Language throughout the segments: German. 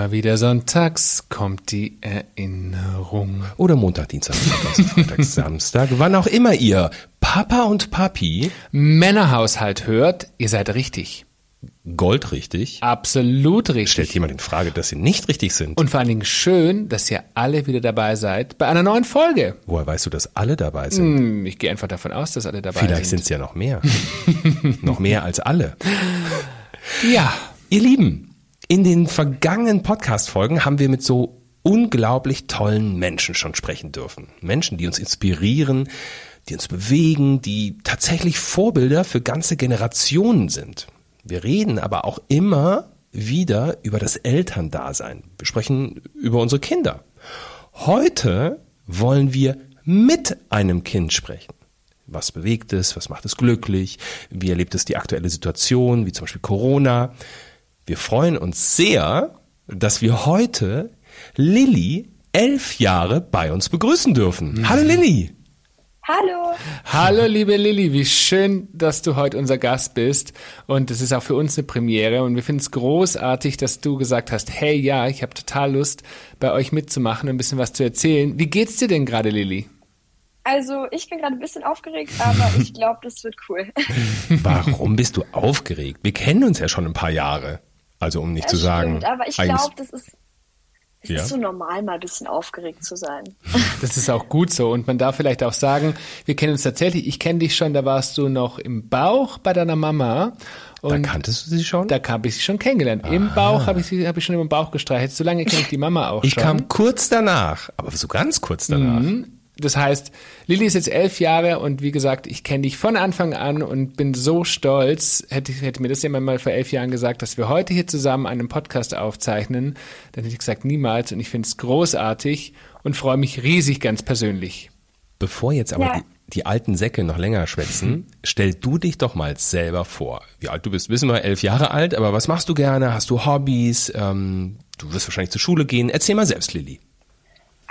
Immer wieder sonntags kommt die Erinnerung. Oder Montag, Dienstag, Mittwoch, Freitag, Samstag, wann auch immer ihr Papa und Papi Männerhaushalt hört, ihr seid richtig. goldrichtig. Absolut richtig. Stellt jemand in Frage, dass sie nicht richtig sind. Und vor allen Dingen schön, dass ihr alle wieder dabei seid bei einer neuen Folge. Woher weißt du, dass alle dabei sind? Hm, Ich gehe einfach davon aus, dass alle dabei Vielleicht sind sind. es ja noch mehr. noch mehr als alle. Ja, Ihr Lieben, in den vergangenen Podcast-Folgen haben wir mit so unglaublich tollen Menschen schon sprechen dürfen. Menschen, die uns inspirieren, die uns bewegen, die tatsächlich Vorbilder für ganze Generationen sind. Wir reden aber auch immer wieder über das Elterndasein. Wir sprechen über unsere Kinder. Heute wollen wir mit einem Kind sprechen. Was bewegt es? Was macht es glücklich? Wie erlebt es die aktuelle Situation, wie zum Beispiel Corona? Wir freuen uns sehr, dass wir heute Lilly elf Jahre bei uns begrüßen dürfen. Hallo Lilly! Hallo. hallo liebe Lilly, wie schön, dass du heute unser Gast bist. Und es ist auch für uns eine Premiere. Und wir finden es großartig, dass du gesagt hast, hey ja, ich habe total Lust, bei euch mitzumachen und ein bisschen was zu erzählen. Wie geht's dir denn gerade, Lilly? Also ich bin gerade ein bisschen aufgeregt, aber ich glaube, das wird cool. Warum bist du aufgeregt? Wir kennen uns ja schon ein paar Jahre. Also um nicht Das zu sagen. stimmt, aber ich eigentlich- glaube, das ist es Ja. ist so normal, mal ein bisschen aufgeregt zu sein. Das ist auch gut so. Und man darf vielleicht auch sagen, wir kennen uns tatsächlich. Ich kenne dich schon, da warst du noch im Bauch bei deiner Mama. da Und kanntest du sie schon? da habe ich sie schon kennengelernt. Im Bauch habe ich sie, habe ich schon im Bauch gestreichelt. So lange kenne ich die Mama auch ich schon. kam kurz danach, aber so ganz kurz danach. Das heißt, Lilly ist jetzt elf Jahre und wie gesagt, ich kenne dich von Anfang an und bin so stolz. Hätte, hätte mir das jemand mal vor elf Jahren gesagt, dass wir heute hier zusammen einen Podcast aufzeichnen, dann hätte ich gesagt, niemals. Und ich finde es großartig und freue mich riesig ganz persönlich. Bevor jetzt aber Ja. die, die alten Säcke noch länger schwätzen, stell du dich doch mal selber vor. Wie alt du bist, wissen wir, elf Jahre alt, aber was machst du gerne? Hast du Hobbys? Ähm, du wirst wahrscheinlich zur Schule gehen. Erzähl mal selbst, Lilly.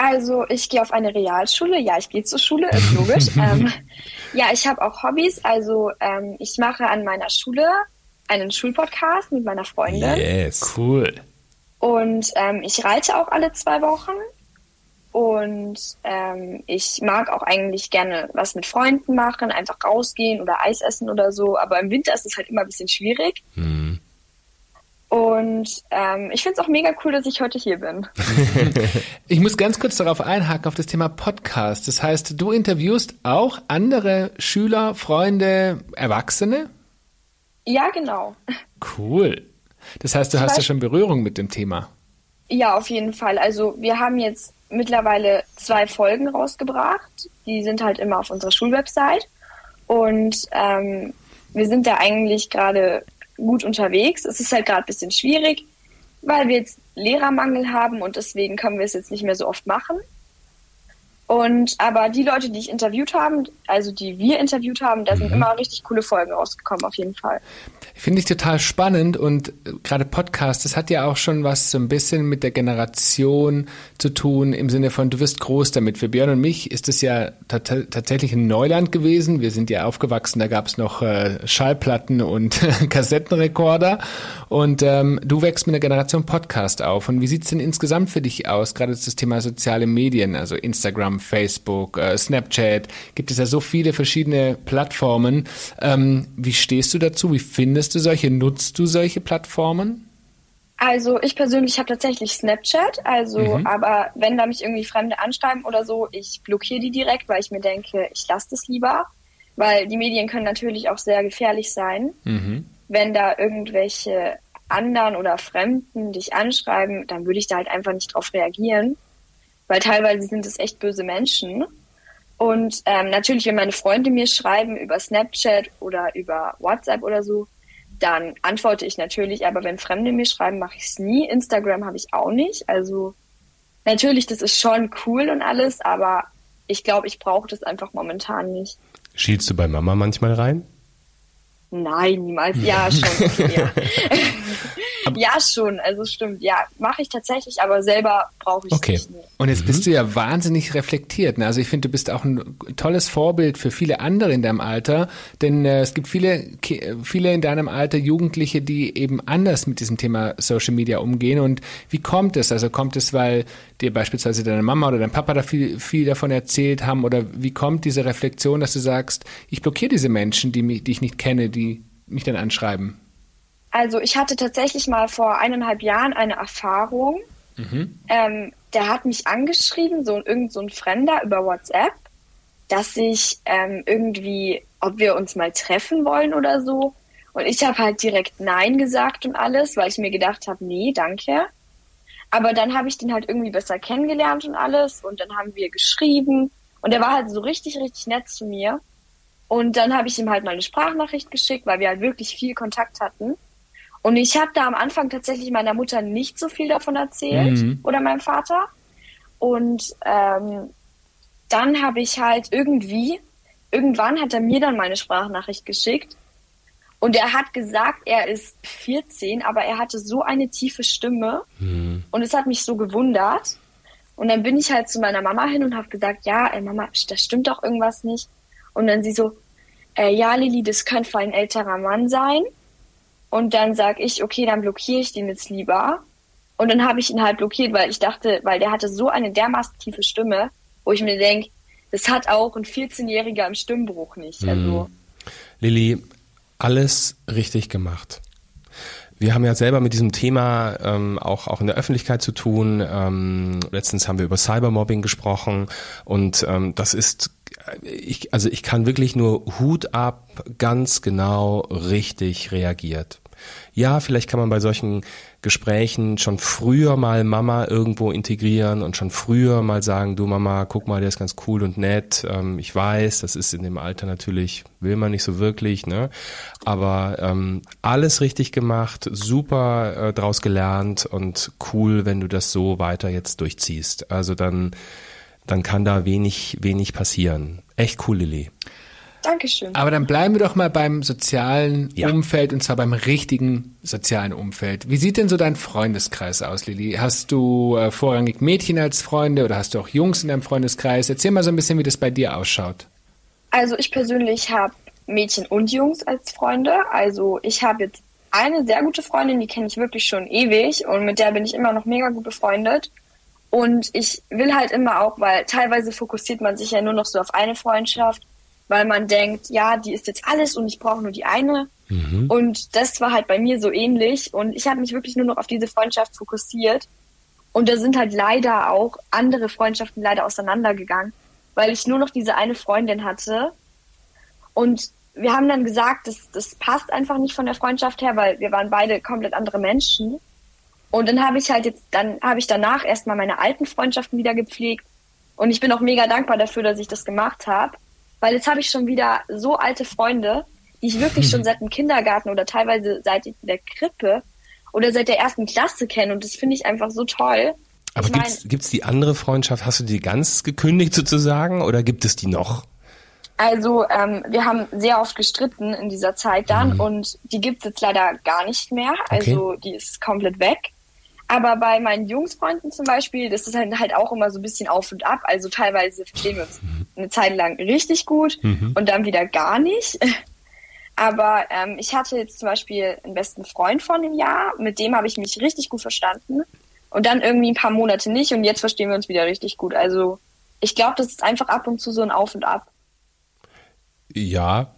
Also ich gehe auf eine Realschule. Ja, ich gehe zur Schule, ist logisch. ähm, ja, ich habe auch Hobbys. Also ähm, ich mache an meiner Schule einen Schulpodcast mit meiner Freundin. Yes. Cool. Und ähm, ich reite auch alle zwei Wochen. Und ähm, ich mag auch eigentlich gerne was mit Freunden machen, einfach rausgehen oder Eis essen oder so. Aber im Winter ist es halt immer ein bisschen schwierig. Und ähm, ich finde es auch mega cool, dass ich heute hier bin. Ich muss ganz kurz darauf einhaken, auf das Thema Podcast. Das heißt, du interviewst auch andere Schüler, Freunde, Erwachsene? Ja, genau. Cool. Das heißt, du Zum hast ja schon Berührung mit dem Thema. Ja, auf jeden Fall. Also wir haben jetzt mittlerweile zwei Folgen rausgebracht. Die sind halt immer auf unserer Schulwebsite. Und ähm, wir sind da eigentlich gerade gut unterwegs. Es ist halt gerade ein bisschen schwierig, weil wir jetzt Lehrermangel haben und deswegen können wir es jetzt nicht mehr so oft machen. Und aber die Leute, die ich interviewt haben, also die wir interviewt haben, da sind immer richtig coole Folgen rausgekommen, auf jeden Fall. Finde ich total spannend und äh, gerade Podcast, das hat ja auch schon was so ein bisschen mit der Generation zu tun, im Sinne von, du wirst groß damit. Für Björn und mich ist es ja tat tatsächlich ein Neuland gewesen. Wir sind ja aufgewachsen, da gab es noch äh, Schallplatten und Kassettenrekorder. Und ähm, du wächst mit der Generation Podcast auf. Und wie sieht's denn insgesamt für dich aus? Gerade das Thema soziale Medien, also Instagram, Facebook, äh, Snapchat, gibt es ja so viele verschiedene Plattformen. Ähm, wie stehst du dazu? Wie findest du solche? Nutzt du solche Plattformen? Also ich persönlich habe tatsächlich Snapchat, also aber wenn da mich irgendwie Fremde anschreiben oder so, ich blockiere die direkt, weil ich mir denke, ich lasse das lieber, weil die Medien können natürlich auch sehr gefährlich sein. Wenn da irgendwelche anderen oder Fremden dich anschreiben, dann würde ich da halt einfach nicht drauf reagieren, weil teilweise sind es echt böse Menschen. Und ähm, natürlich, wenn meine Freunde mir schreiben über Snapchat oder über WhatsApp oder so, dann antworte ich natürlich, aber wenn Fremde mir schreiben, mache ich es nie. Instagram habe ich auch nicht. Also natürlich, das ist schon cool und alles, aber ich glaube, ich brauche das einfach momentan nicht. Schielst du bei Mama manchmal rein? Nein, niemals. Ja, schon. Okay, ja. ja, schon, also stimmt. Ja, mache ich tatsächlich, aber selber brauche ich okay. nicht. Nee. Und jetzt mhm. bist du ja wahnsinnig reflektiert. Ne? Also ich finde, du bist auch ein tolles Vorbild für viele andere in deinem Alter, denn äh, es gibt viele, viele in deinem Alter Jugendliche, die eben anders mit diesem Thema Social Media umgehen. Und wie kommt es? Also kommt es, weil dir beispielsweise deine Mama oder dein Papa da viel, viel davon erzählt haben? Oder wie kommt diese Reflexion, dass du sagst, ich blockiere diese Menschen, die, mich, die ich nicht kenne, die mich dann anschreiben? Also ich hatte tatsächlich mal vor eineinhalb Jahren eine Erfahrung. Mhm. Ähm, der hat mich angeschrieben, so irgend so ein Fremder über WhatsApp, dass ich ähm, irgendwie, ob wir uns mal treffen wollen oder so. Und ich habe halt direkt Nein gesagt und alles, weil ich mir gedacht habe, nee, danke. Aber dann habe ich den halt irgendwie besser kennengelernt und alles. Und dann haben wir geschrieben. Und er war halt so richtig, richtig nett zu mir. Und dann habe ich ihm halt mal eine Sprachnachricht geschickt, weil wir halt wirklich viel Kontakt hatten. Und ich habe da am Anfang tatsächlich meiner Mutter nicht so viel davon erzählt mhm. oder meinem Vater. Und ähm, dann habe ich halt irgendwie, irgendwann hat er mir dann meine Sprachnachricht geschickt. Und er hat gesagt, er ist 14, aber er hatte so eine tiefe Stimme. Mhm. Und es hat mich so gewundert. Und dann bin ich halt zu meiner Mama hin und habe gesagt, ja, ey Mama, das stimmt doch irgendwas nicht. Und dann sie so, äh, ja, Lili, das könnte ein älterer Mann sein. Und dann sag ich, okay, dann blockiere ich den jetzt lieber. Und dann habe ich ihn halt blockiert, weil ich dachte, weil der hatte so eine dermaßen tiefe Stimme, wo ich mir denke, das hat auch ein 14-Jähriger im Stimmbruch nicht. Mhm. Also. Lilly, alles richtig gemacht. Wir haben ja selber mit diesem Thema ähm, auch, auch in der Öffentlichkeit zu tun. Ähm, letztens haben wir über Cybermobbing gesprochen und ähm, das ist, ich, also ich kann wirklich nur Hut ab, ganz genau richtig reagiert. Ja, vielleicht kann man bei solchen Gesprächen schon früher mal Mama irgendwo integrieren und schon früher mal sagen, du Mama, guck mal, der ist ganz cool und nett. Ähm, ich weiß, das ist in dem Alter natürlich, will man nicht so wirklich, ne? Aber ähm, alles richtig gemacht, super äh, draus gelernt und cool, wenn du das so weiter jetzt durchziehst. Also dann, dann kann da wenig, wenig passieren. Echt cool, Lilly. Dankeschön. Aber dann bleiben wir doch mal beim sozialen ja. Umfeld und zwar beim richtigen sozialen Umfeld. Wie sieht denn so dein Freundeskreis aus, Lili? Hast du äh, vorrangig Mädchen als Freunde oder hast du auch Jungs in deinem Freundeskreis? Erzähl mal so ein bisschen, wie das bei dir ausschaut. Also ich persönlich habe Mädchen und Jungs als Freunde. Also ich habe jetzt eine sehr gute Freundin, die kenne ich wirklich schon ewig und mit der bin ich immer noch mega gut befreundet. Und ich will halt immer auch, weil teilweise fokussiert man sich ja nur noch so auf eine Freundschaft weil man denkt, ja, die ist jetzt alles und ich brauche nur die eine. Mhm. Und das war halt bei mir so ähnlich. Und ich habe mich wirklich nur noch auf diese Freundschaft fokussiert. Und da sind halt leider auch andere Freundschaften leider auseinandergegangen, weil ich nur noch diese eine Freundin hatte. Und wir haben dann gesagt, das, das passt einfach nicht von der Freundschaft her, weil wir waren beide komplett andere Menschen. Und dann habe ich halt jetzt, dann habe ich danach erstmal meine alten Freundschaften wieder gepflegt. Und ich bin auch mega dankbar dafür, dass ich das gemacht habe. Weil jetzt habe ich schon wieder so alte Freunde, die ich wirklich schon seit dem Kindergarten oder teilweise seit der Krippe oder seit der ersten Klasse kenne. Und das finde ich einfach so toll. Aber ich gibt's, mein, gibt's die andere Freundschaft? Hast du die ganz gekündigt sozusagen oder gibt es die noch? Also ähm, wir haben sehr oft gestritten in dieser Zeit dann mhm. und die gibt's jetzt leider gar nicht mehr. Also okay. die ist komplett weg. Aber bei meinen Jungsfreunden zum Beispiel, das ist halt, halt auch immer so ein bisschen auf und ab. Also teilweise verstehen wir uns eine Zeit lang richtig gut mhm. und dann wieder gar nicht. Aber ähm, ich hatte jetzt zum Beispiel einen besten Freund von dem Jahr, mit dem habe ich mich richtig gut verstanden. Und dann irgendwie ein paar Monate nicht und jetzt verstehen wir uns wieder richtig gut. Also ich glaube, das ist einfach ab und zu so ein Auf und Ab. Ja,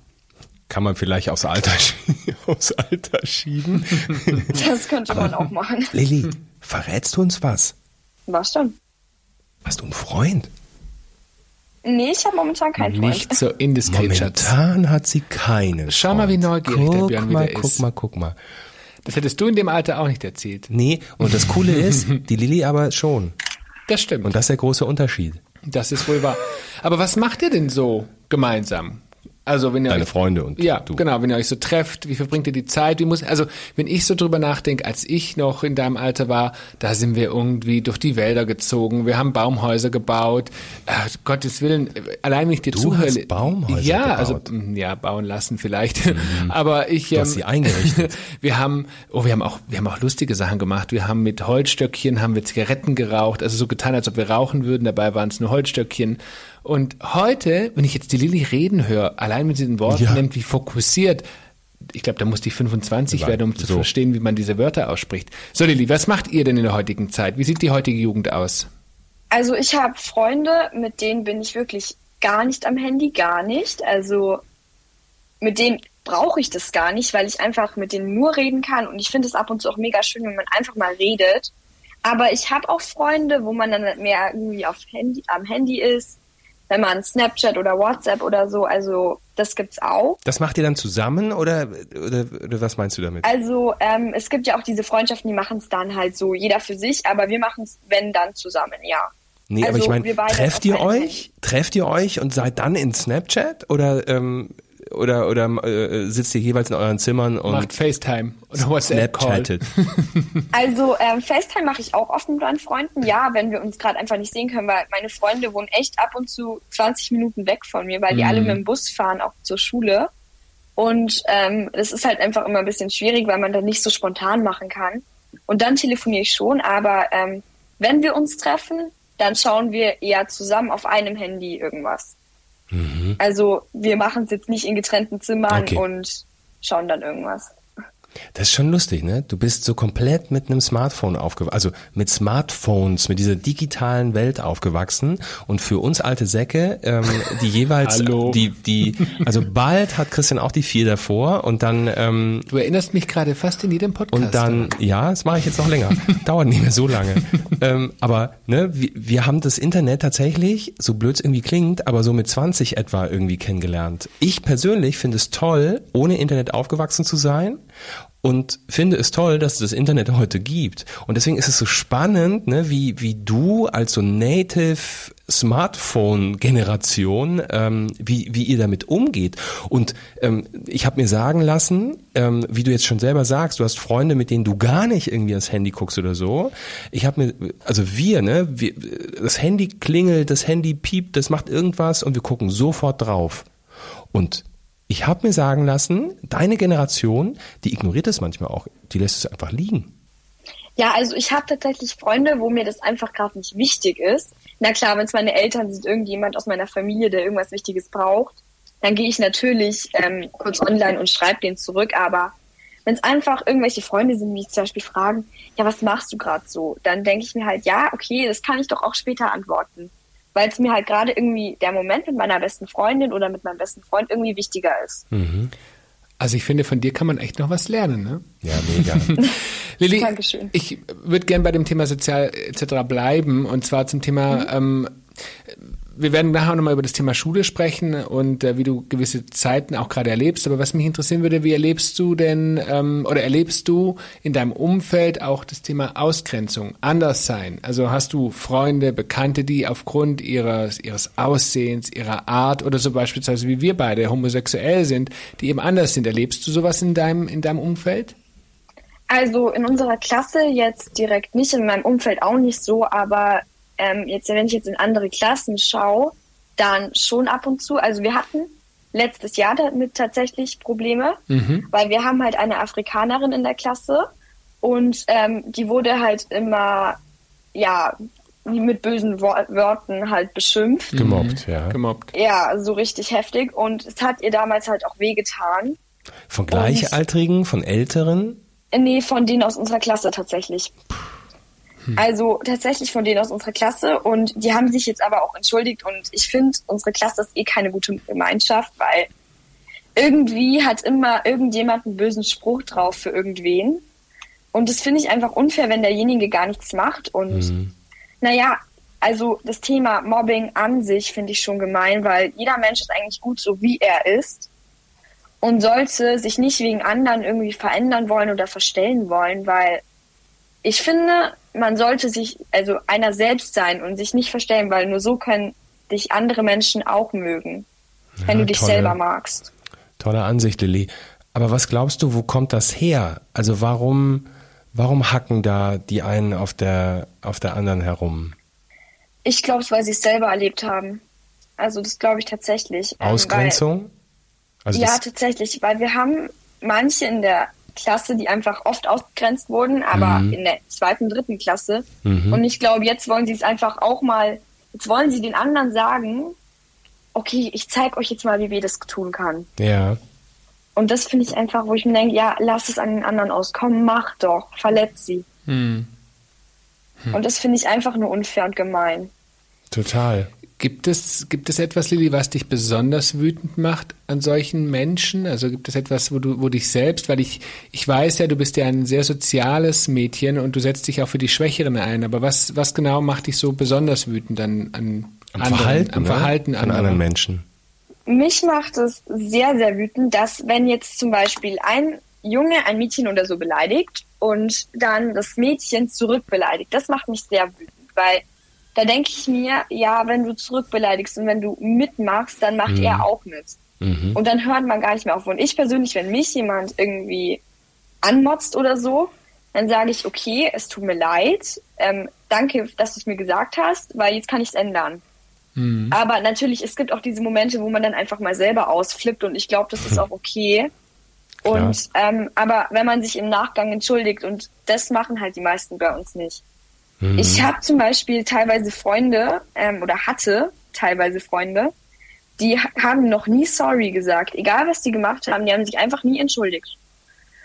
kann man vielleicht aus Alter, aus Alter schieben. Das könnte man auch machen. Lilly, verrätst du uns was? Was denn? Hast du einen Freund? Nee, ich habe momentan keinen Freund. Nicht so indiskret, Momentan hat sie keinen Schau mal, wie neugierig guck der Björn mal, wieder guck ist. Guck mal, guck mal. Das hättest du in dem Alter auch nicht erzählt. Nee, und das Coole ist, die Lilly aber schon. Das stimmt. Und das ist der große Unterschied. Das ist wohl wahr. Aber was macht ihr denn so gemeinsam? Also wenn ihr Deine euch, Freunde und ja, du. genau, wenn ihr euch so trefft, wie verbringt ihr die Zeit? Wie muss, also wenn ich so drüber nachdenke, als ich noch in deinem Alter war, da sind wir irgendwie durch die Wälder gezogen, wir haben Baumhäuser gebaut. Ach, Gottes Willen, allein wenn ich dir Du zuhöre. hast Baumhäuser ja, also gebaut? mm, ja, bauen lassen vielleicht. Aber ich Du hast sie eingerichtet. wir haben, oh, wir haben auch, wir haben auch lustige Sachen gemacht. Wir haben mit Holzstöckchen haben wir Zigaretten geraucht, also so getan, als ob wir rauchen würden. Dabei waren es nur Holzstöckchen. Und heute, wenn ich jetzt die Lilly reden höre, allein mit diesen Worten Ja. nimmt, wie fokussiert, ich glaube, da musste ich 25 Ja, werden, um zu so. verstehen, wie man diese Wörter ausspricht. So, Lilly, was macht ihr denn in der heutigen Zeit? Wie sieht die heutige Jugend aus? Also ich habe Freunde, mit denen bin ich wirklich gar nicht am Handy, gar nicht. Also mit denen brauche ich das gar nicht, weil ich einfach mit denen nur reden kann und ich finde es ab und zu auch mega schön, wenn man einfach mal redet. Aber ich habe auch Freunde, wo man dann mehr irgendwie auf Handy, am Handy ist, wenn man Snapchat oder WhatsApp oder so, also das gibt's auch. Das macht ihr dann zusammen oder, oder, oder was meinst du damit? Also ähm, es gibt ja auch diese Freundschaften, die machen es dann halt so, jeder für sich, aber wir machen es, wenn dann zusammen, ja. Nee, aber Also, ich meine, wir beide trefft ihr euch? Trefft ihr euch und seid dann in Snapchat oder ähm, oder oder äh, sitzt ihr jeweils in euren Zimmern und Macht FaceTime oder WhatsApp-Call. Snapchattet? Also ähm, FaceTime mache ich auch oft mit meinen Freunden, ja, wenn wir uns gerade einfach nicht sehen können, weil meine Freunde wohnen echt ab und zu 20 Minuten weg von mir, weil die alle mit dem Bus fahren, auch zur Schule. Und ähm, das ist halt einfach immer ein bisschen schwierig, weil man dann nicht so spontan machen kann. Und dann telefoniere ich schon, aber ähm, wenn wir uns treffen, dann schauen wir eher zusammen auf einem Handy irgendwas. Also wir machen es jetzt nicht in getrennten Zimmern Okay. und schauen dann irgendwas. Das ist schon lustig, ne? Du bist so komplett mit einem Smartphone aufgewachsen, also mit Smartphones, mit dieser digitalen Welt aufgewachsen. Und für uns alte Säcke, ähm, die jeweils, Hallo. die, die, also bald hat Christian auch die vier davor und dann, ähm, Du erinnerst mich gerade fast in jedem Podcast. und dann, ja, das mache ich jetzt noch länger. Dauert nicht mehr so lange. ähm, aber ne, wir, wir haben das Internet tatsächlich, so blöd es irgendwie klingt, aber so mit 20 etwa irgendwie kennengelernt. Ich persönlich finde es toll, ohne Internet aufgewachsen zu sein und finde es toll, dass es das Internet heute gibt. Und deswegen ist es so spannend, ne, wie, wie du als so Native Smartphone-Generation, ähm, wie, wie ihr damit umgeht. Und ähm, ich habe mir sagen lassen, ähm, wie du jetzt schon selber sagst, du hast Freunde, mit denen du gar nicht irgendwie ans Handy guckst oder so. Ich habe mir, also wir, ne, wir, das Handy klingelt, das Handy piept, das macht irgendwas und wir gucken sofort drauf. Und ich habe mir sagen lassen, deine Generation, die ignoriert es manchmal auch, die lässt es einfach liegen. Ja, also ich habe tatsächlich Freunde, wo mir das einfach gerade nicht wichtig ist. Na klar, wenn es meine Eltern sind, irgendjemand aus meiner Familie, der irgendwas Wichtiges braucht, dann gehe ich natürlich ähm, kurz online und schreibe den zurück. Aber wenn es einfach irgendwelche Freunde sind, die mich zum Beispiel fragen, ja, was machst du gerade so? Dann denke ich mir halt, ja, okay, das kann ich doch auch später antworten. Weil es mir halt gerade irgendwie der Moment mit meiner besten Freundin oder mit meinem besten Freund irgendwie wichtiger ist. Also ich finde, von dir kann man echt noch was lernen, ne? Ja, mega. Lilly, Dankeschön. ich würde gern bei dem Thema Sozial etc. bleiben und zwar zum Thema, ähm, wir werden nachher nochmal über das Thema Schule sprechen und äh, wie du gewisse Zeiten auch gerade erlebst. Aber was mich interessieren würde, wie erlebst du denn ähm, oder erlebst du in deinem Umfeld auch das Thema Ausgrenzung, Anderssein? Also hast du Freunde, Bekannte, die aufgrund ihres, ihres Aussehens, ihrer Art oder so beispielsweise wie wir beide homosexuell sind, die eben anders sind? Erlebst du sowas in deinem, in deinem Umfeld? Also in unserer Klasse jetzt direkt nicht, in meinem Umfeld auch nicht so, aber ähm, jetzt, wenn ich jetzt in andere Klassen schaue, dann schon ab und zu. Also wir hatten letztes Jahr damit tatsächlich Probleme, weil wir haben halt eine Afrikanerin in der Klasse und ähm, die wurde halt immer, ja, mit bösen Wo Worten halt beschimpft. Gemobbt, ja. Gemobbt. Ja, so richtig heftig und es hat ihr damals halt auch wehgetan. Von Gleichaltrigen, von Älteren? Nee, von denen aus unserer Klasse tatsächlich. Also tatsächlich von denen aus unserer Klasse und die haben sich jetzt aber auch entschuldigt und ich finde, unsere Klasse ist eh keine gute Gemeinschaft, weil irgendwie hat immer irgendjemand einen bösen Spruch drauf für irgendwen. Und das finde ich einfach unfair, wenn derjenige gar nichts macht und naja, also das Thema Mobbing an sich finde ich schon gemein, weil jeder Mensch ist eigentlich gut so, wie er ist und sollte sich nicht wegen anderen irgendwie verändern wollen oder verstellen wollen, weil ich finde, man sollte sich, also einer selbst sein und sich nicht verstellen, weil nur so können dich andere Menschen auch mögen. wenn du dich tolle, selber magst. Tolle Ansicht, Lilly. Aber was glaubst du, wo kommt das her? Also warum, warum hacken da die einen auf der, auf der anderen herum? Ich glaube es, weil sie es selber erlebt haben. Also das glaube ich tatsächlich. Ähm, Ausgrenzung? Weil, also ja, tatsächlich, weil wir haben manche in der Klasse, die einfach oft ausgegrenzt wurden, aber mhm. in der zweiten, dritten Klasse. Mhm. Und ich glaube, jetzt wollen sie es einfach auch mal, jetzt wollen sie den anderen sagen, okay, ich zeige euch jetzt mal, wie wir das tun kann. Ja. Und das finde ich einfach, wo ich mir denke, ja, lass es an den anderen aus. Komm, mach doch, verletz sie. Mhm. Hm. Und das finde ich einfach nur unfair und gemein. Total. Gibt es, gibt es etwas, Lilly, was dich besonders wütend macht an solchen Menschen? Also gibt es etwas, wo du, wo dich selbst, weil ich, ich weiß ja, du bist ja ein sehr soziales Mädchen und du setzt dich auch für die Schwächeren ein, aber was, was genau macht dich so besonders wütend an, an am anderen, Verhalten, am ne? Verhalten an anderen Menschen? Mich macht es sehr, sehr wütend, dass wenn jetzt zum Beispiel ein Junge ein Mädchen oder so beleidigt und dann das Mädchen zurückbeleidigt, das macht mich sehr wütend, weil da denke ich mir, ja, wenn du zurückbeleidigst und wenn du mitmachst, dann macht mhm. er auch mit. Mhm. Und dann hört man gar nicht mehr auf. Und ich persönlich, wenn mich jemand irgendwie anmotzt oder so, dann sage ich, okay, es tut mir leid, ähm, danke, dass du es mir gesagt hast, weil jetzt kann ich es ändern. Mhm. Aber natürlich, es gibt auch diese Momente, wo man dann einfach mal selber ausflippt und ich glaube, das ist auch okay. Und ähm, aber wenn man sich im Nachgang entschuldigt und das machen halt die meisten bei uns nicht. Mhm. Ich habe zum Beispiel teilweise Freunde ähm, oder hatte teilweise Freunde, die haben noch nie sorry gesagt. Egal was die gemacht haben, die haben sich einfach nie entschuldigt.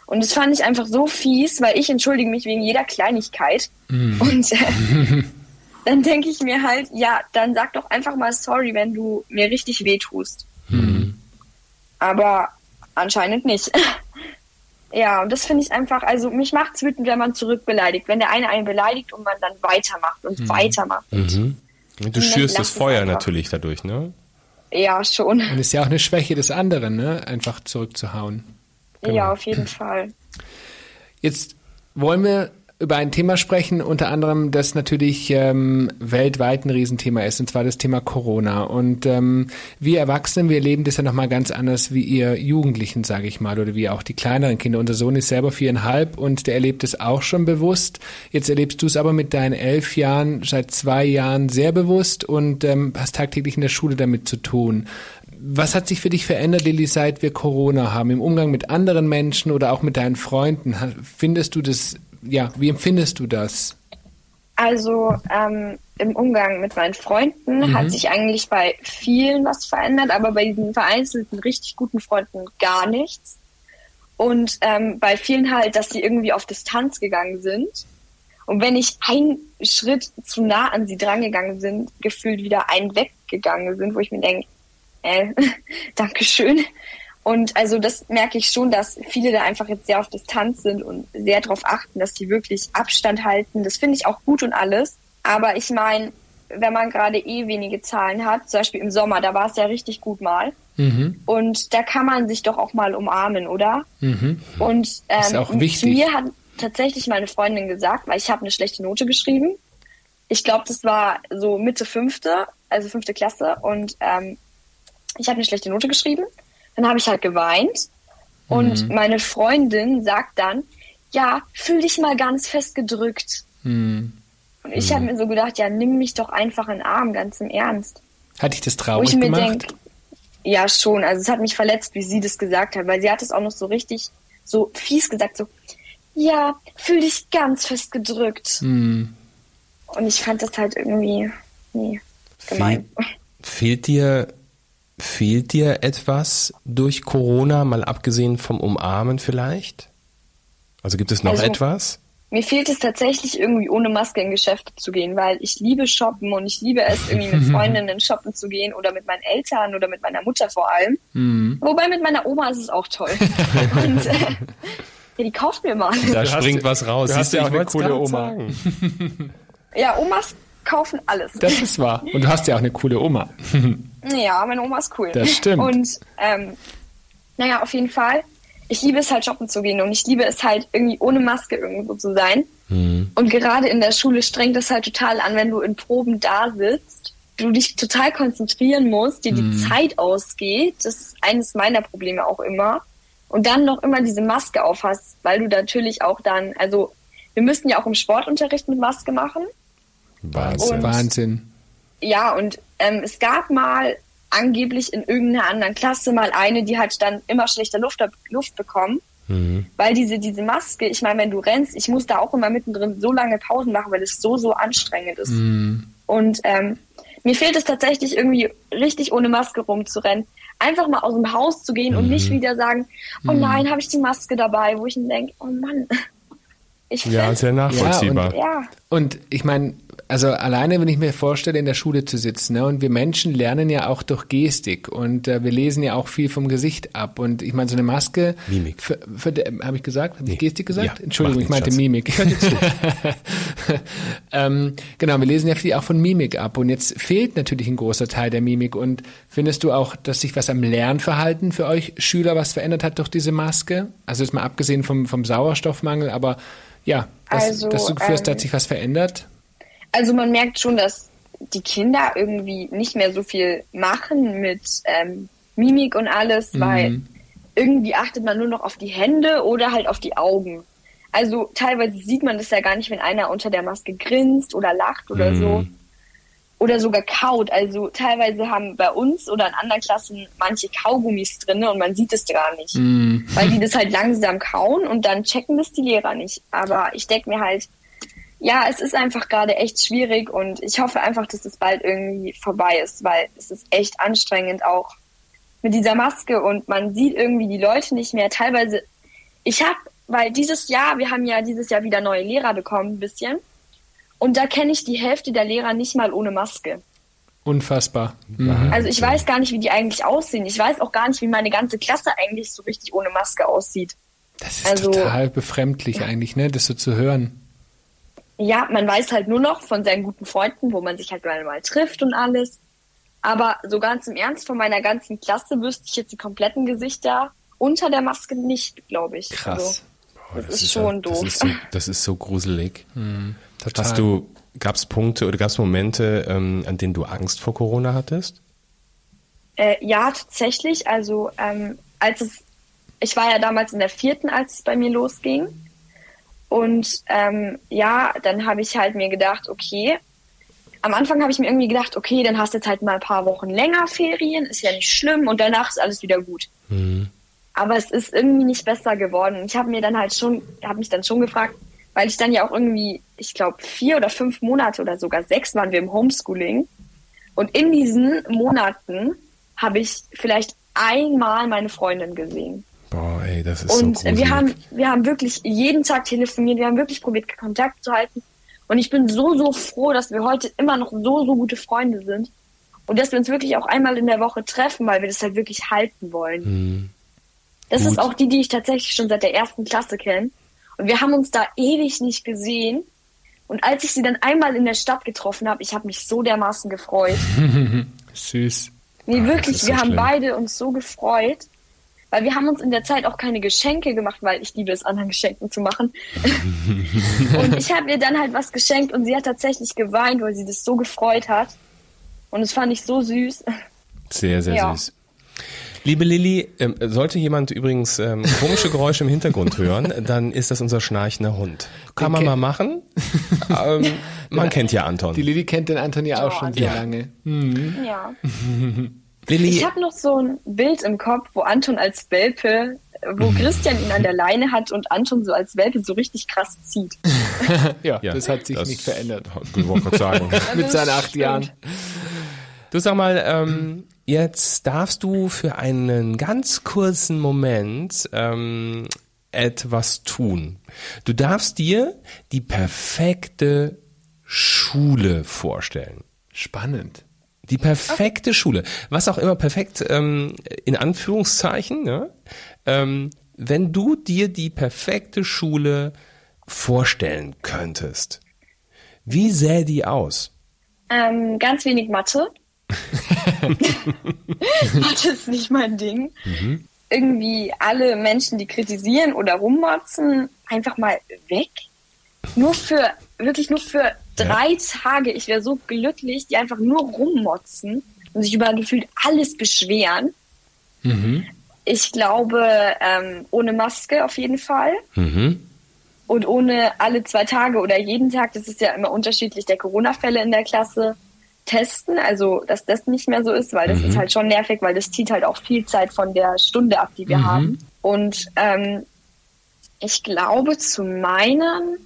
Und das fand ich einfach so fies, weil ich entschuldige mich wegen jeder Kleinigkeit. Mhm. Und äh, dann denke ich mir halt, ja, dann sag doch einfach mal sorry, wenn du mir richtig wehtust. Mhm. Aber anscheinend nicht. Ja, und das finde ich einfach, also mich macht es wütend, wenn man zurückbeleidigt. Wenn der eine einen beleidigt und man dann weitermacht und mhm. weitermacht. Mhm. Du schürst das Feuer einfach. natürlich dadurch, ne? Ja, schon. Und ist ja auch eine Schwäche des anderen, ne? Einfach zurückzuhauen. Genau. Ja, auf jeden Fall. Jetzt wollen wir über ein Thema sprechen, unter anderem, das natürlich ähm, weltweit ein Riesenthema ist, und zwar das Thema Corona. Und ähm, wir Erwachsenen, wir erleben das ja nochmal ganz anders wie ihr Jugendlichen, sage ich mal, oder wie auch die kleineren Kinder. Unser Sohn ist selber viereinhalb und der erlebt es auch schon bewusst. Jetzt erlebst du es aber mit deinen elf Jahren, seit zwei Jahren sehr bewusst und ähm, hast tagtäglich in der Schule damit zu tun. Was hat sich für dich verändert, Lilly, seit wir Corona haben, im Umgang mit anderen Menschen oder auch mit deinen Freunden? Findest du das ja, wie empfindest du das? Also ähm, im Umgang mit meinen Freunden mhm. hat sich eigentlich bei vielen was verändert, aber bei diesen vereinzelten, richtig guten Freunden gar nichts. Und ähm, bei vielen halt, dass sie irgendwie auf Distanz gegangen sind. Und wenn ich einen Schritt zu nah an sie drangegangen sind, gefühlt wieder einen weggegangen sind, wo ich mir denke, äh, Dankeschön. Und also das merke ich schon, dass viele da einfach jetzt sehr auf Distanz sind und sehr darauf achten, dass die wirklich Abstand halten. Das finde ich auch gut und alles. Aber ich meine, wenn man gerade eh wenige Zahlen hat, zum Beispiel im Sommer, da war es ja richtig gut mal. Mhm. Und da kann man sich doch auch mal umarmen, oder? Mhm. Und ähm, ist auch wichtig. mir hat tatsächlich meine Freundin gesagt, weil ich habe eine schlechte Note geschrieben. Ich glaube, das war so Mitte fünfte, also fünfte Klasse. Und ähm, ich habe eine schlechte Note geschrieben. Dann habe ich halt geweint und mhm. meine Freundin sagt dann, ja, fühl dich mal ganz fest gedrückt. Mhm. Und ich habe mhm. mir so gedacht, ja, nimm mich doch einfach in den Arm, ganz im Ernst. Hat dich das traurig Wo ich mir gemacht? Denk, ja, schon. Also es hat mich verletzt, wie sie das gesagt hat, weil sie hat es auch noch so richtig, so fies gesagt, so, ja, fühl dich ganz fest gedrückt. Mhm. Und ich fand das halt irgendwie, nee, gemein. Fehl, fehlt dir Fehlt dir etwas durch Corona, mal abgesehen vom Umarmen vielleicht? Also gibt es noch also, etwas? Mir fehlt es tatsächlich irgendwie ohne Maske in Geschäfte zu gehen, weil ich liebe shoppen und ich liebe es irgendwie mit Freundinnen shoppen zu gehen oder mit meinen Eltern oder mit meiner Mutter vor allem. Mhm. Wobei mit meiner Oma ist es auch toll. und, äh, ja, die kauft mir mal. Da du springt hast, was raus. Du hast ja auch eine coole Oma. ja, Omas kaufen alles. Das ist wahr. Und du hast ja auch eine coole Oma. ja, meine Oma ist cool. Das stimmt. Und ähm, naja, auf jeden Fall. Ich liebe es halt shoppen zu gehen und ich liebe es halt irgendwie ohne Maske irgendwo zu sein. Mhm. Und gerade in der Schule strengt es halt total an, wenn du in Proben da sitzt du dich total konzentrieren musst, dir die mhm. Zeit ausgeht. Das ist eines meiner Probleme auch immer. Und dann noch immer diese Maske aufhast, weil du natürlich auch dann, also wir müssten ja auch im Sportunterricht mit Maske machen. Wahnsinn. Und, Wahnsinn. Ja, und ähm, es gab mal angeblich in irgendeiner anderen Klasse mal eine, die hat dann immer schlechter Luft, Luft bekommen. Mhm. Weil diese, diese Maske, ich meine, wenn du rennst, ich muss da auch immer mittendrin so lange Pausen machen, weil es so, so anstrengend ist. Mhm. Und ähm, mir fehlt es tatsächlich irgendwie richtig ohne Maske rumzurennen. Einfach mal aus dem Haus zu gehen mhm. und nicht mhm. wieder sagen, oh mhm. nein, habe ich die Maske dabei, wo ich mir denke, oh Mann. Ich ja, sehr nachvollziehbar. Ja, und, ja. und ich meine, also alleine, wenn ich mir vorstelle, in der Schule zu sitzen, ne, und wir Menschen lernen ja auch durch Gestik und äh, wir lesen ja auch viel vom Gesicht ab. Und ich meine, so eine Maske. Mimik. Habe ich gesagt? Habe nee. ich Gestik gesagt? Ja, Entschuldigung, ich meinte Schatz. Mimik. ähm, genau, wir lesen ja viel auch von Mimik ab. Und jetzt fehlt natürlich ein großer Teil der Mimik. Und findest du auch, dass sich was am Lernverhalten für euch Schüler was verändert hat durch diese Maske? Also jetzt mal abgesehen vom, vom Sauerstoffmangel, aber ja, dass, also, dass du ähm, da hat sich was verändert? Also man merkt schon, dass die Kinder irgendwie nicht mehr so viel machen mit ähm, Mimik und alles, mhm. weil irgendwie achtet man nur noch auf die Hände oder halt auf die Augen. Also teilweise sieht man das ja gar nicht, wenn einer unter der Maske grinst oder lacht oder mhm. so. Oder sogar kaut. Also teilweise haben bei uns oder in anderen Klassen manche Kaugummis drin und man sieht es gar nicht. Mhm. Weil die das halt langsam kauen und dann checken das die Lehrer nicht. Aber ich denke mir halt, ja, es ist einfach gerade echt schwierig und ich hoffe einfach, dass es bald irgendwie vorbei ist, weil es ist echt anstrengend auch mit dieser Maske und man sieht irgendwie die Leute nicht mehr. Teilweise, ich habe, weil dieses Jahr, wir haben ja dieses Jahr wieder neue Lehrer bekommen, ein bisschen. Und da kenne ich die Hälfte der Lehrer nicht mal ohne Maske. Unfassbar. Mhm. Also ich weiß gar nicht, wie die eigentlich aussehen. Ich weiß auch gar nicht, wie meine ganze Klasse eigentlich so richtig ohne Maske aussieht. Das ist also, total befremdlich ja. eigentlich, ne, das so zu hören ja, man weiß halt nur noch von seinen guten Freunden, wo man sich halt mal, mal trifft und alles. Aber so ganz im Ernst, von meiner ganzen Klasse wüsste ich jetzt die kompletten Gesichter unter der Maske nicht, glaube ich. Krass. Also, Boah, das, das, ist schon ja, doof. Das ist so, das ist so gruselig. Mhm, Hast du, gab es Punkte oder gab es Momente, ähm, an denen du Angst vor Corona hattest? Äh, ja, tatsächlich. Also ähm, als es, ich war ja damals in der vierten, als es bei mir losging. Und ähm, ja, dann habe ich halt mir gedacht, okay, am Anfang habe ich mir irgendwie gedacht, okay, dann hast du jetzt halt mal ein paar Wochen länger Ferien, ist ja nicht schlimm und danach ist alles wieder gut. Mhm. Aber es ist irgendwie nicht besser geworden. Ich habe mir dann halt schon, habe mich dann schon gefragt, weil ich dann ja auch irgendwie, ich glaube, vier oder fünf Monate oder sogar sechs waren wir im Homeschooling. Und in diesen Monaten habe ich vielleicht einmal meine Freundin gesehen. Boah, ey, das ist und so gruselig. wir haben, wir haben wirklich jeden Tag telefoniert, wir haben wirklich probiert, Kontakt zu halten. Und ich bin so, so froh, dass wir heute immer noch so, so gute Freunde sind. Und dass wir uns wirklich auch einmal in der Woche treffen, weil wir das halt wirklich halten wollen. Hm. Das Gut. ist auch die, die ich tatsächlich schon seit der ersten Klasse kenne. Und wir haben uns da ewig nicht gesehen. Und als ich sie dann einmal in der Stadt getroffen habe, ich habe mich so dermaßen gefreut. Süß. Nee, Ach, wirklich, wir so haben beide uns so gefreut. Weil wir haben uns in der Zeit auch keine Geschenke gemacht, weil ich liebe es, anderen Geschenken zu machen. und ich habe ihr dann halt was geschenkt und sie hat tatsächlich geweint, weil sie das so gefreut hat. Und das fand ich so süß. Sehr, sehr ja. süß. Liebe Lilly, ähm, sollte jemand übrigens ähm, komische Geräusche im Hintergrund hören, dann ist das unser schnarchender Hund. Kann den man mal machen. ähm, man kennt ja Anton. Die Lilly kennt den Anton ja, ja auch schon sehr ja. lange. Mhm. Ja. Lilly. Ich habe noch so ein Bild im Kopf, wo Anton als Welpe, wo mhm. Christian ihn an der Leine hat und Anton so als Welpe so richtig krass zieht. ja, ja, das hat sich das nicht verändert. Sagen. Mit seinen acht stimmt. Jahren. Du sag mal, ähm, jetzt darfst du für einen ganz kurzen Moment ähm, etwas tun. Du darfst dir die perfekte Schule vorstellen. Spannend. Die perfekte okay. Schule. Was auch immer perfekt ähm, in Anführungszeichen. Ne? Ähm, wenn du dir die perfekte Schule vorstellen könntest, wie sähe die aus? Ähm, ganz wenig Mathe. Mathe ist nicht mein Ding. Mhm. Irgendwie alle Menschen, die kritisieren oder rummotzen, einfach mal weg. Nur für, wirklich nur für drei ja. Tage, ich wäre so glücklich, die einfach nur rummotzen und sich über gefühlt alles beschweren. Mhm. Ich glaube, ähm, ohne Maske auf jeden Fall. Mhm. Und ohne alle zwei Tage oder jeden Tag, das ist ja immer unterschiedlich, der Corona-Fälle in der Klasse testen. Also, dass das nicht mehr so ist, weil das mhm. ist halt schon nervig, weil das zieht halt auch viel Zeit von der Stunde ab, die wir mhm. haben. Und ähm, ich glaube, zu meinen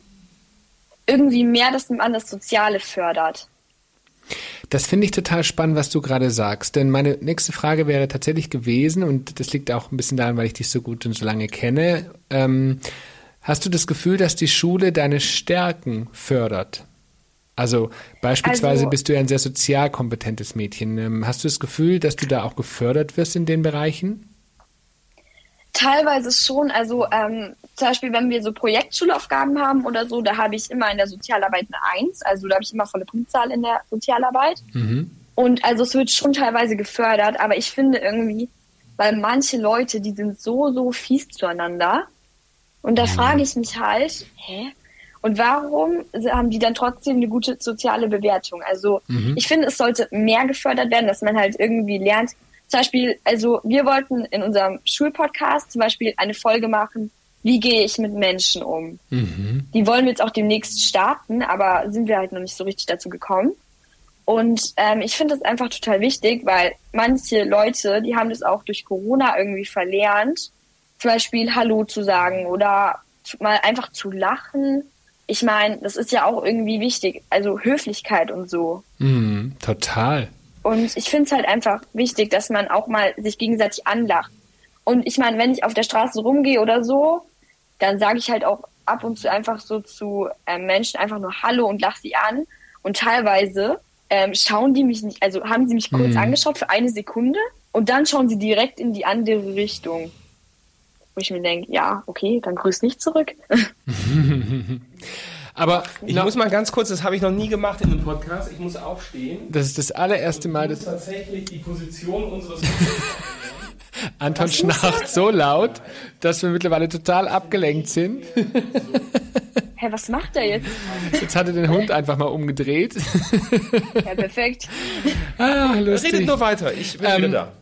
irgendwie mehr, dass man das Soziale fördert. Das finde ich total spannend, was du gerade sagst. Denn meine nächste Frage wäre tatsächlich gewesen, und das liegt auch ein bisschen daran, weil ich dich so gut und so lange kenne. Ähm, hast du das Gefühl, dass die Schule deine Stärken fördert? Also beispielsweise also, bist du ja ein sehr sozial kompetentes Mädchen. Ähm, hast du das Gefühl, dass du da auch gefördert wirst in den Bereichen? Teilweise schon. Also ähm, zum Beispiel, wenn wir so Projektschulaufgaben haben oder so, da habe ich immer in der Sozialarbeit eine Eins. Also da habe ich immer volle Punktzahl in der Sozialarbeit. Mhm. Und also es wird schon teilweise gefördert, aber ich finde irgendwie, weil manche Leute, die sind so, so fies zueinander. Und da mhm. frage ich mich halt, hä? Und warum haben die dann trotzdem eine gute soziale Bewertung? Also mhm. ich finde, es sollte mehr gefördert werden, dass man halt irgendwie lernt, zum Beispiel, also wir wollten in unserem Schulpodcast zum Beispiel eine Folge machen, wie gehe ich mit Menschen um. Mhm. Die wollen wir jetzt auch demnächst starten, aber sind wir halt noch nicht so richtig dazu gekommen. Und ähm, ich finde das einfach total wichtig, weil manche Leute, die haben das auch durch Corona irgendwie verlernt, zum Beispiel Hallo zu sagen oder mal einfach zu lachen. Ich meine, das ist ja auch irgendwie wichtig, also Höflichkeit und so. Mhm, total. Und ich finde es halt einfach wichtig, dass man auch mal sich gegenseitig anlacht. Und ich meine, wenn ich auf der Straße rumgehe oder so, dann sage ich halt auch ab und zu einfach so zu äh, Menschen einfach nur Hallo und lach sie an. Und teilweise ähm, schauen die mich nicht, also haben sie mich kurz mhm. angeschaut für eine Sekunde und dann schauen sie direkt in die andere Richtung. Wo ich mir denke, ja, okay, dann grüß nicht zurück. Aber ich muss mal ganz kurz, das habe ich noch nie gemacht in einem Podcast. Ich muss aufstehen. Das ist das allererste Mal, dass tatsächlich die Position unseres Anton schnarcht so laut, dass wir mittlerweile total abgelenkt sind. Hä, hey, was macht er jetzt? Jetzt hat er den Hund einfach mal umgedreht. Ja, perfekt. Ah, lustig. Redet nur weiter, ich bin ähm, wieder da.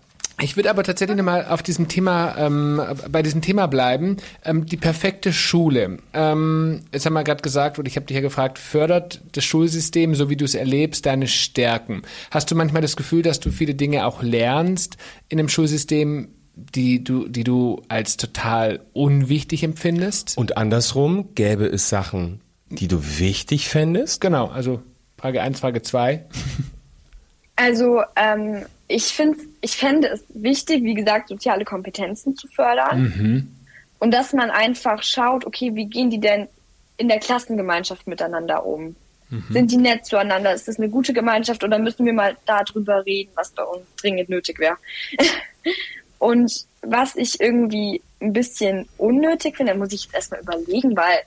Ich würde aber tatsächlich nochmal auf diesem Thema, ähm, bei diesem Thema bleiben. Ähm, die perfekte Schule. Ähm, jetzt haben wir gerade gesagt, und ich habe dich ja gefragt, fördert das Schulsystem, so wie du es erlebst, deine Stärken? Hast du manchmal das Gefühl, dass du viele Dinge auch lernst in einem Schulsystem, die du, die du als total unwichtig empfindest? Und andersrum, gäbe es Sachen, die du wichtig fändest? Genau, also Frage 1, Frage 2. Also ähm, ich finde, ich fände es wichtig, wie gesagt, soziale Kompetenzen zu fördern. Mhm. Und dass man einfach schaut, okay, wie gehen die denn in der Klassengemeinschaft miteinander um? Mhm. Sind die nett zueinander? Ist das eine gute Gemeinschaft oder müssen wir mal darüber reden, was bei uns dringend nötig wäre? Und was ich irgendwie ein bisschen unnötig finde, muss ich jetzt erstmal überlegen, weil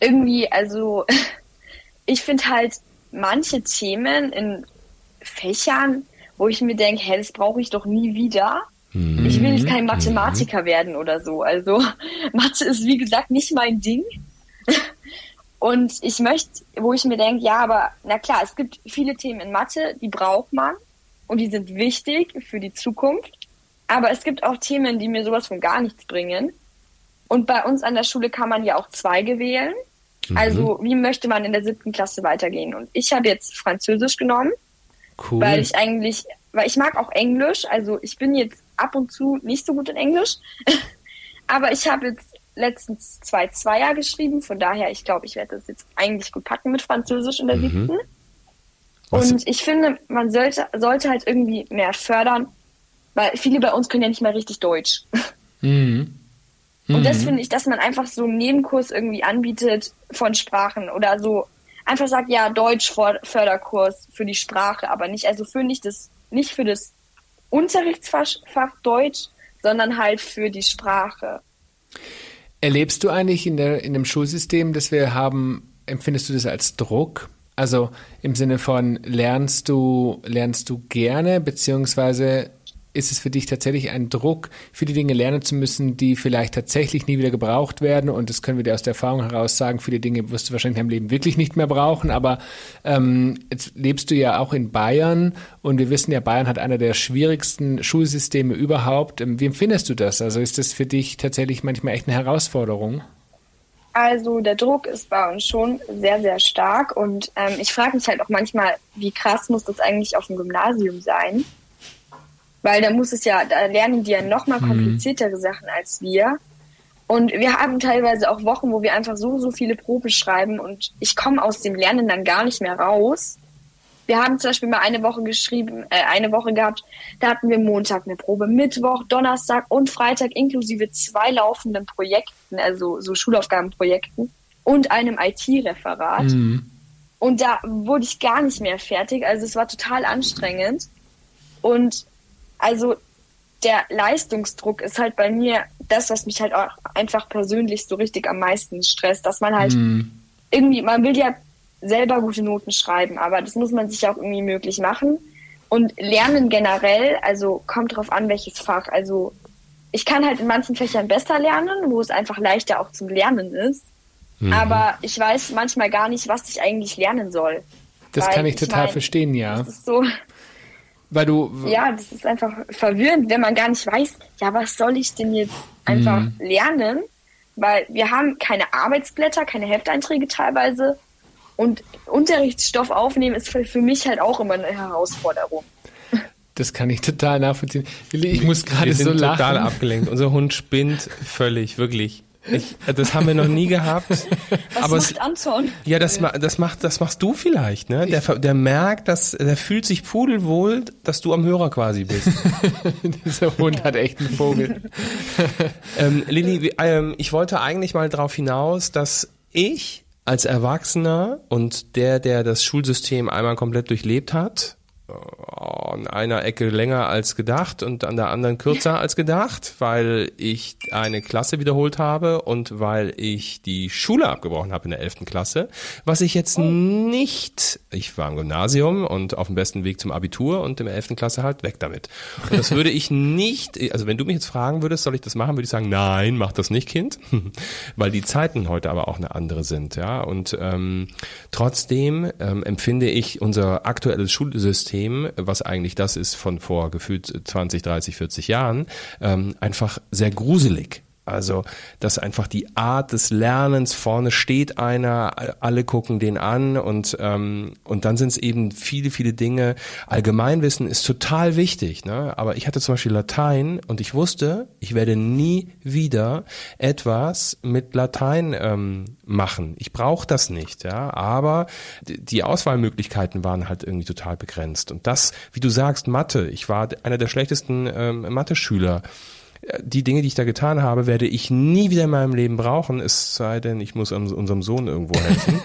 irgendwie, also ich finde halt manche Themen in Fächern, wo ich mir denke, hä, das brauche ich doch nie wieder. Mhm. Ich will jetzt kein Mathematiker mhm. werden oder so. Also Mathe ist wie gesagt nicht mein Ding. Und ich möchte, wo ich mir denke, ja, aber na klar, es gibt viele Themen in Mathe, die braucht man und die sind wichtig für die Zukunft. Aber es gibt auch Themen, die mir sowas von gar nichts bringen. Und bei uns an der Schule kann man ja auch Zweige wählen. Mhm. Also wie möchte man in der siebten Klasse weitergehen? Und ich habe jetzt Französisch genommen Cool. Weil ich eigentlich, weil ich mag auch Englisch. Also ich bin jetzt ab und zu nicht so gut in Englisch. Aber ich habe jetzt letztens zwei Zweier geschrieben. Von daher, ich glaube, ich werde das jetzt eigentlich gut packen mit Französisch in der mhm. siebten. Und ich finde, man sollte, sollte halt irgendwie mehr fördern, weil viele bei uns können ja nicht mal richtig Deutsch. Mhm. Und das mhm. finde ich, dass man einfach so einen Nebenkurs irgendwie anbietet von Sprachen oder so einfach sagt, ja, Deutsch-Förderkurs für die Sprache, aber nicht, also für nicht das, nicht für das Unterrichtsfach Deutsch, sondern halt für die Sprache. Erlebst du eigentlich in, der, in dem Schulsystem, das wir haben, empfindest du das als Druck? Also im Sinne von lernst du, lernst du gerne, beziehungsweise ist es für dich tatsächlich ein Druck, viele Dinge lernen zu müssen, die vielleicht tatsächlich nie wieder gebraucht werden? Und das können wir dir aus der Erfahrung heraus sagen, viele Dinge wirst du wahrscheinlich im Leben wirklich nicht mehr brauchen. Aber ähm, jetzt lebst du ja auch in Bayern und wir wissen ja, Bayern hat einer der schwierigsten Schulsysteme überhaupt. Ähm, wie empfindest du das? Also ist das für dich tatsächlich manchmal echt eine Herausforderung? Also der Druck ist bei uns schon sehr, sehr stark und ähm, ich frage mich halt auch manchmal, wie krass muss das eigentlich auf dem Gymnasium sein? Weil da muss es ja, da lernen die ja noch mal mhm. kompliziertere mhm. Sachen als wir. Und wir haben teilweise auch Wochen, wo wir einfach so, so viele Proben schreiben und ich komme aus dem Lernen dann gar nicht mehr raus. Wir haben zum Beispiel mal eine Woche geschrieben, äh, eine Woche gehabt, da hatten wir Montag eine Probe, Mittwoch, Donnerstag und Freitag inklusive zwei laufenden Projekten, also so Schulaufgabenprojekten und einem IT-Referat. Mhm. Und da wurde ich gar nicht mehr fertig. Also es war total anstrengend. Und also der Leistungsdruck ist halt bei mir das, was mich halt auch einfach persönlich so richtig am meisten stresst, dass man halt mhm. irgendwie, man will ja selber gute Noten schreiben, aber das muss man sich auch irgendwie möglich machen. Und Lernen generell, also kommt drauf an, welches Fach. Also ich kann halt in manchen Fächern besser lernen, wo es einfach leichter auch zum Lernen ist. Mhm. Aber ich weiß manchmal gar nicht, was ich eigentlich lernen soll. Das kann ich, ich total mein, verstehen, ja. Das ist so. Weil du. Ja, das ist einfach verwirrend, wenn man gar nicht weiß, ja, was soll ich denn jetzt einfach mhm. lernen? Weil wir haben keine Arbeitsblätter, keine Hefteinträge teilweise. Und Unterrichtsstoff aufnehmen ist für, für mich halt auch immer eine Herausforderung. Das kann ich total nachvollziehen. Ich muss gerade so lachen. Wir sind total abgelenkt. Unser Hund spinnt völlig, wirklich. Ich, das haben wir noch nie gehabt. Was aber macht es, Anton? Ja, das, das, macht, das machst du vielleicht. Ne? Der, der merkt, dass der fühlt sich pudelwohl, dass du am Hörer quasi bist. Dieser Hund hat echt einen Vogel. ähm, Lilly, ähm, ich wollte eigentlich mal darauf hinaus, dass ich als Erwachsener und der, der das Schulsystem einmal komplett durchlebt hat, an einer Ecke länger als gedacht und an der anderen kürzer als gedacht, weil ich eine Klasse wiederholt habe und weil ich die Schule abgebrochen habe in der elften Klasse, was ich jetzt oh. nicht, ich war im Gymnasium und auf dem besten Weg zum Abitur und in der elften Klasse halt weg damit. Und das würde ich nicht, also wenn du mich jetzt fragen würdest, soll ich das machen, würde ich sagen, nein, mach das nicht, Kind, weil die Zeiten heute aber auch eine andere sind, ja, und ähm, trotzdem ähm, empfinde ich unser aktuelles Schulsystem System, was eigentlich das ist von vor gefühlt 20, 30, 40 Jahren, ähm, einfach sehr gruselig. Also, dass einfach die Art des Lernens vorne steht einer, alle gucken den an und ähm, und dann sind es eben viele, viele Dinge. Allgemeinwissen ist total wichtig, ne? Aber ich hatte zum Beispiel Latein und ich wusste, ich werde nie wieder etwas mit Latein ähm, machen. Ich brauche das nicht, ja. Aber die Auswahlmöglichkeiten waren halt irgendwie total begrenzt. Und das, wie du sagst, Mathe. Ich war einer der schlechtesten ähm, Mathe-Schüler die Dinge, die ich da getan habe, werde ich nie wieder in meinem Leben brauchen, es sei denn, ich muss unserem Sohn irgendwo helfen.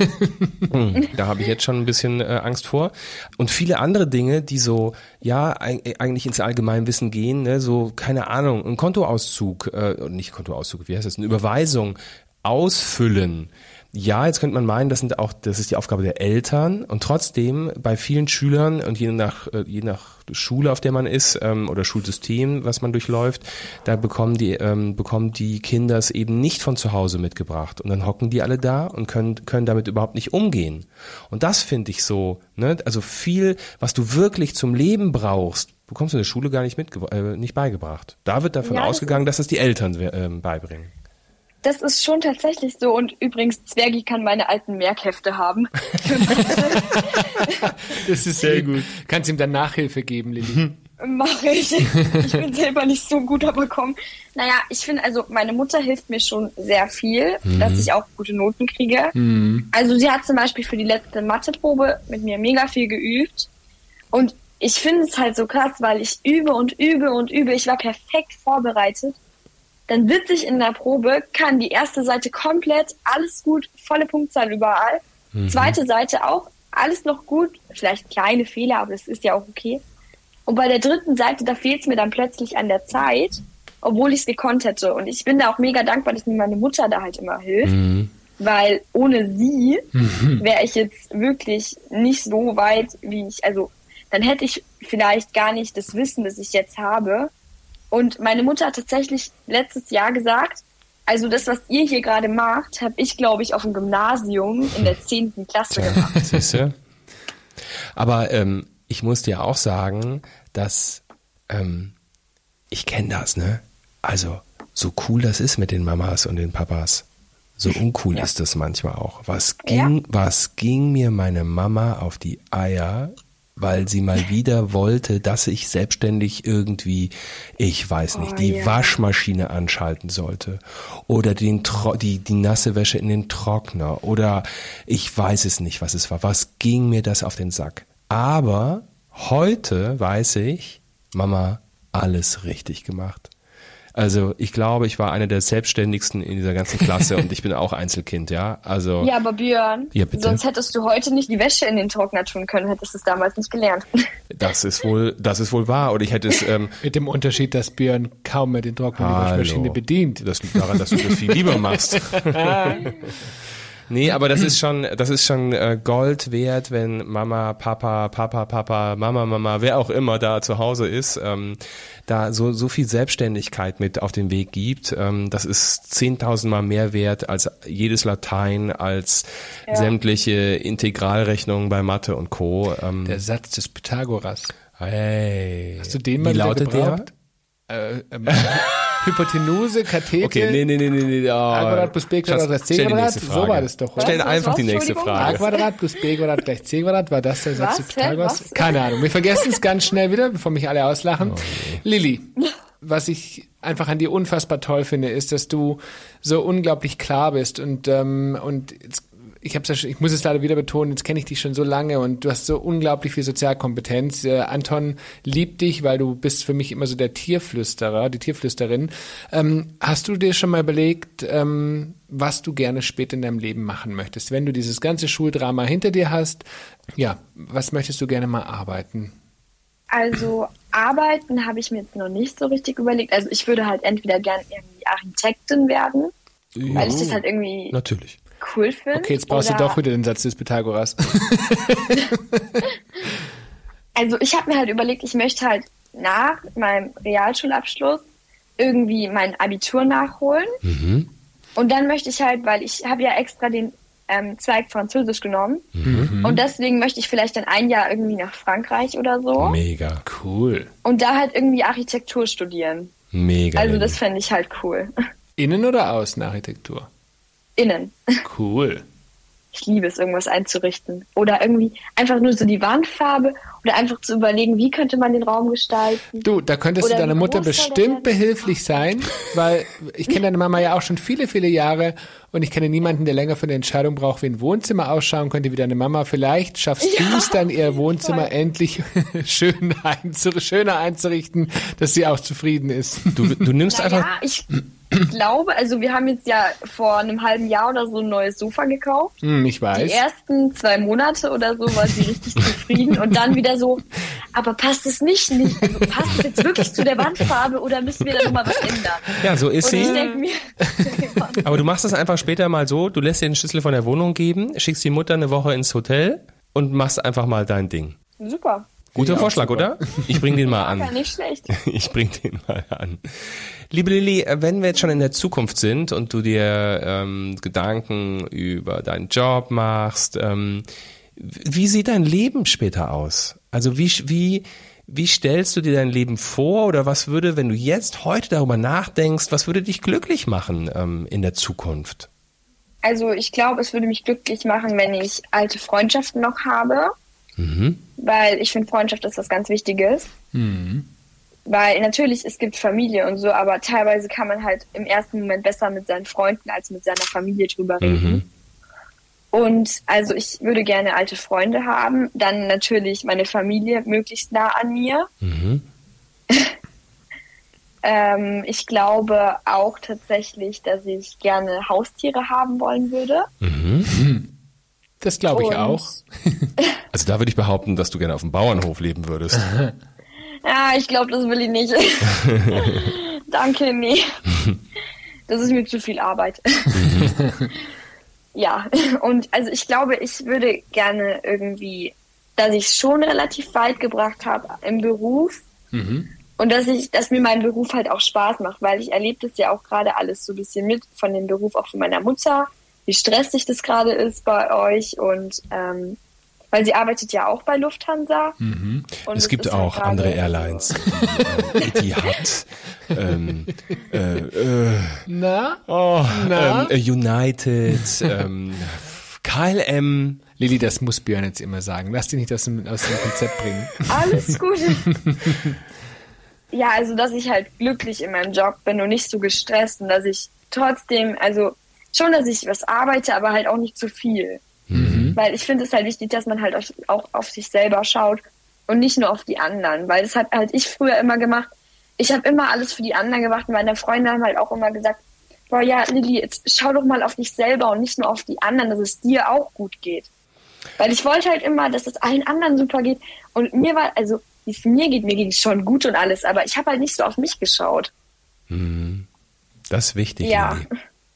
hm, da habe ich jetzt schon ein bisschen äh, Angst vor. Und viele andere Dinge, die so, ja, eigentlich ins Allgemeinwissen gehen, ne, so, keine Ahnung, ein Kontoauszug, äh, nicht Kontoauszug, wie heißt das, eine Überweisung ausfüllen ja, jetzt könnte man meinen, das sind auch, das ist die Aufgabe der Eltern und trotzdem bei vielen Schülern und je nach, äh, je nach Schule, auf der man ist ähm, oder Schulsystem, was man durchläuft, da bekommen die, ähm, bekommen die Kinder es eben nicht von zu Hause mitgebracht und dann hocken die alle da und können, können damit überhaupt nicht umgehen. Und das finde ich so, ne, also viel, was du wirklich zum Leben brauchst, bekommst du in der Schule gar nicht mit, äh, nicht beigebracht. Da wird davon ja, ausgegangen, dass es die Eltern äh, beibringen. Das ist schon tatsächlich so. Und übrigens, Zwergi kann meine alten Merkhefte haben. das ist sehr gut. Kannst ihm dann Nachhilfe geben, Lilly. Mache ich. Ich bin selber nicht so gut, aber komm. Naja, ich finde, also meine Mutter hilft mir schon sehr viel, mhm. dass ich auch gute Noten kriege. Mhm. Also sie hat zum Beispiel für die letzte Matheprobe mit mir mega viel geübt. Und ich finde es halt so krass, weil ich übe und übe und übe. Ich war perfekt vorbereitet dann sitze ich in der Probe, kann die erste Seite komplett, alles gut, volle Punktzahl überall. Mhm. Zweite Seite auch, alles noch gut, vielleicht kleine Fehler, aber das ist ja auch okay. Und bei der dritten Seite, da fehlt es mir dann plötzlich an der Zeit, obwohl ich es gekonnt hätte. Und ich bin da auch mega dankbar, dass mir meine Mutter da halt immer hilft. Mhm. Weil ohne sie mhm. wäre ich jetzt wirklich nicht so weit, wie ich, also dann hätte ich vielleicht gar nicht das Wissen, das ich jetzt habe. Und meine Mutter hat tatsächlich letztes Jahr gesagt, also das, was ihr hier gerade macht, habe ich, glaube ich, auf dem Gymnasium in der zehnten Klasse gemacht. Siehst du? Aber ähm, ich muss dir auch sagen, dass ähm, ich kenne das, ne? Also so cool das ist mit den Mamas und den Papas, so uncool ja. ist das manchmal auch. Was ging, ja. was ging mir meine Mama auf die Eier, weil sie mal wieder wollte, dass ich selbstständig irgendwie, ich weiß nicht, oh, die ja. Waschmaschine anschalten sollte oder den die die nasse Wäsche in den Trockner oder ich weiß es nicht, was es war. Was ging mir das auf den Sack? Aber heute weiß ich, Mama, alles richtig gemacht. Also ich glaube, ich war einer der selbstständigsten in dieser ganzen Klasse und ich bin auch Einzelkind, ja. Also ja, aber Björn, ja, sonst hättest du heute nicht die Wäsche in den Trockner tun können, hättest du es damals nicht gelernt. Das ist wohl, das ist wohl wahr. Und ich hätte es ähm, mit dem Unterschied, dass Björn kaum mehr den Trockner die Waschmaschine bedient. Das liegt daran, dass du das viel lieber machst. Nee, aber das ist schon, das ist schon äh, Gold wert, wenn Mama, Papa, Papa, Papa, Mama, Mama, wer auch immer da zu Hause ist, ähm, da so, so viel Selbstständigkeit mit auf den Weg gibt. Ähm, das ist zehntausendmal mehr wert als jedes Latein, als ja. sämtliche Integralrechnungen bei Mathe und Co. Ähm, der Satz des Pythagoras. Hey. Hast du den mal Wie lautet der? Äh, ähm, Hypotenuse, Kathete. Okay, nee, nee, nee, nee. Oh. A Quadrat plus B Quadrat gleich C Quadrat. So war das doch. Oder? Stell einfach die nächste Frage. A Quadrat plus B Quadrat gleich C Quadrat. War das der Satz des Pythagoras? Keine Ahnung. Wir vergessen es ganz schnell wieder, bevor mich alle auslachen. Oh, Lilly, was ich einfach an dir unfassbar toll finde, ist, dass du so unglaublich klar bist und ähm, und jetzt ich hab's ja ich muss es leider wieder betonen, jetzt kenne ich dich schon so lange und du hast so unglaublich viel Sozialkompetenz. Äh, Anton liebt dich, weil du bist für mich immer so der Tierflüsterer, die Tierflüsterin. Ähm, hast du dir schon mal überlegt, ähm, was du gerne später in deinem Leben machen möchtest? Wenn du dieses ganze Schuldrama hinter dir hast, ja, was möchtest du gerne mal arbeiten? Also arbeiten habe ich mir jetzt noch nicht so richtig überlegt. Also ich würde halt entweder gerne irgendwie Architektin werden, ja, weil ich das halt irgendwie natürlich cool finde. Okay, jetzt brauchst oder... du doch wieder den Satz des Pythagoras. also ich habe mir halt überlegt, ich möchte halt nach meinem Realschulabschluss irgendwie mein Abitur nachholen. Mhm. Und dann möchte ich halt, weil ich habe ja extra den ähm, Zweig Französisch genommen. Mhm. Und deswegen möchte ich vielleicht dann ein Jahr irgendwie nach Frankreich oder so. Mega. Cool. Und da halt irgendwie Architektur studieren. Mega. Also das fände ich halt cool. Innen oder außen Architektur? Innen. Cool. Ich liebe es, irgendwas einzurichten. Oder irgendwie einfach nur so die Wandfarbe oder einfach zu überlegen, wie könnte man den Raum gestalten. Du, da könntest oder du deiner Mutter bestimmt behilflich sein, weil ich kenne deine Mama ja auch schon viele, viele Jahre und ich kenne niemanden, der länger für eine Entscheidung braucht, wie ein Wohnzimmer ausschauen könnte wie deine Mama. Vielleicht schaffst ja, du es dann, ihr Wohnzimmer voll. endlich schön einzur schöner einzurichten, dass sie auch zufrieden ist. Du, du nimmst naja, einfach... Ich, ich glaube, also wir haben jetzt ja vor einem halben Jahr oder so ein neues Sofa gekauft. Hm, ich weiß. Die ersten zwei Monate oder so war sie richtig zufrieden und dann wieder so, aber passt es nicht, nicht also passt es jetzt wirklich zu der Wandfarbe oder müssen wir da nochmal was ändern? Ja, so ist und sie. Mir, aber du machst es einfach später mal so, du lässt dir den Schlüssel von der Wohnung geben, schickst die Mutter eine Woche ins Hotel und machst einfach mal dein Ding. Super. Guter Vorschlag, super. oder? Ich bring den mal an. Ja, nicht schlecht. Ich bring den mal an. Liebe Lilly, wenn wir jetzt schon in der Zukunft sind und du dir ähm, Gedanken über deinen Job machst, ähm, wie sieht dein Leben später aus? Also wie, wie, wie stellst du dir dein Leben vor oder was würde, wenn du jetzt heute darüber nachdenkst, was würde dich glücklich machen ähm, in der Zukunft? Also ich glaube, es würde mich glücklich machen, wenn ich alte Freundschaften noch habe, mhm. weil ich finde, Freundschaft ist was ganz Wichtiges. Mhm. Weil natürlich, es gibt Familie und so, aber teilweise kann man halt im ersten Moment besser mit seinen Freunden als mit seiner Familie drüber reden. Mhm. Und also ich würde gerne alte Freunde haben, dann natürlich meine Familie möglichst nah an mir. Mhm. ähm, ich glaube auch tatsächlich, dass ich gerne Haustiere haben wollen würde. Mhm. Das glaube ich Und auch. also da würde ich behaupten, dass du gerne auf dem Bauernhof leben würdest. Ja, ich glaube, das will ich nicht. Danke, nee. Das ist mir zu viel Arbeit. ja, und also ich glaube, ich würde gerne irgendwie dass ich schon relativ weit gebracht habe im Beruf. Mhm. Und dass ich, dass mir mein Beruf halt auch Spaß macht, weil ich erlebe das ja auch gerade alles so ein bisschen mit von dem Beruf auch von meiner Mutter, wie stressig das gerade ist bei euch und ähm, weil sie arbeitet ja auch bei Lufthansa. Mhm. es gibt halt auch halt andere Airlines, äh, Etihad, ähm, äh, äh, na, oh, na? Ähm, United, ähm, KLM. Lilly, das muss Björn jetzt immer sagen. Lass dich nicht aus dem, aus dem Konzept bringen. Alles gut. ja, also dass ich halt glücklich in meinem Job bin und nicht so gestresst und dass ich trotzdem, also schon, dass ich was arbeite, aber halt auch nicht zu viel. Mhm. Weil ich finde es halt wichtig, dass man halt auch auf sich selber schaut und nicht nur auf die anderen. Weil das hat halt ich früher immer gemacht. Ich habe immer alles für die anderen gemacht und meine Freunde haben halt auch immer gesagt, boah ja, Lilly, jetzt schau doch mal auf dich selber und nicht nur auf die anderen, dass es dir auch gut geht. Weil ich wollte halt immer, dass es allen anderen super geht. Und mir war, also wie es mir geht, mir ging es schon gut und alles, aber ich habe halt nicht so auf mich geschaut. Mhm. Das ist wichtig. Ja. Lili.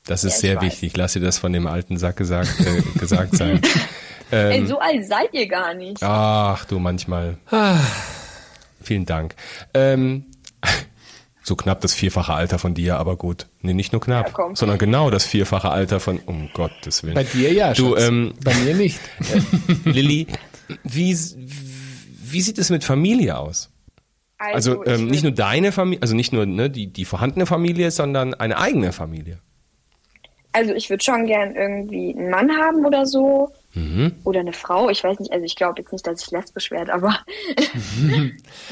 Das ist ja, sehr wichtig. Lass dir das von dem alten Sack gesagt, äh, gesagt sein. ähm, Ey, so alt seid ihr gar nicht. Ach du, manchmal. Vielen Dank. Ähm, so knapp das vierfache Alter von dir, aber gut. Nee, nicht nur knapp, ja, sondern genau das vierfache Alter von, um Gottes Willen. Bei dir ja, du, ähm, Bei mir nicht. Äh, Lilly, wie, wie sieht es mit Familie aus? Also, also ähm, nicht nur deine Familie, also nicht nur ne, die, die vorhandene Familie, sondern eine eigene Familie. Also ich würde schon gern irgendwie einen Mann haben oder so. Mhm. Oder eine Frau, ich weiß nicht, also ich glaube jetzt nicht, dass ich lesbisch werde, aber.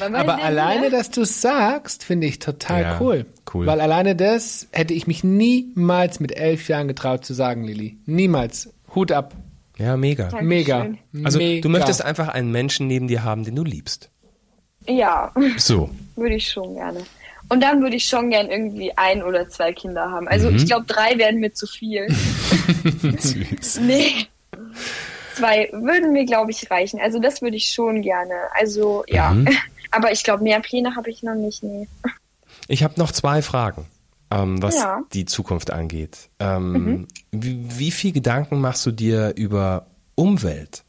Aber alleine, dass du es sagst, finde ich total ja, cool. Cool. Weil alleine das hätte ich mich niemals mit elf Jahren getraut zu sagen, Lilly. Niemals. Hut ab. Ja, mega. Dankeschön. Mega. Also mega. du möchtest einfach einen Menschen neben dir haben, den du liebst. Ja. So. Würde ich schon gerne. Und dann würde ich schon gern irgendwie ein oder zwei Kinder haben. Also mhm. ich glaube, drei werden mir zu viel. Süß. Nee. Zwei würden mir, glaube ich, reichen. Also das würde ich schon gerne. Also ja. Mhm. Aber ich glaube, mehr Pläne habe ich noch nicht. Nee. Ich habe noch zwei Fragen, ähm, was ja. die Zukunft angeht. Ähm, mhm. wie, wie viel Gedanken machst du dir über Umwelt?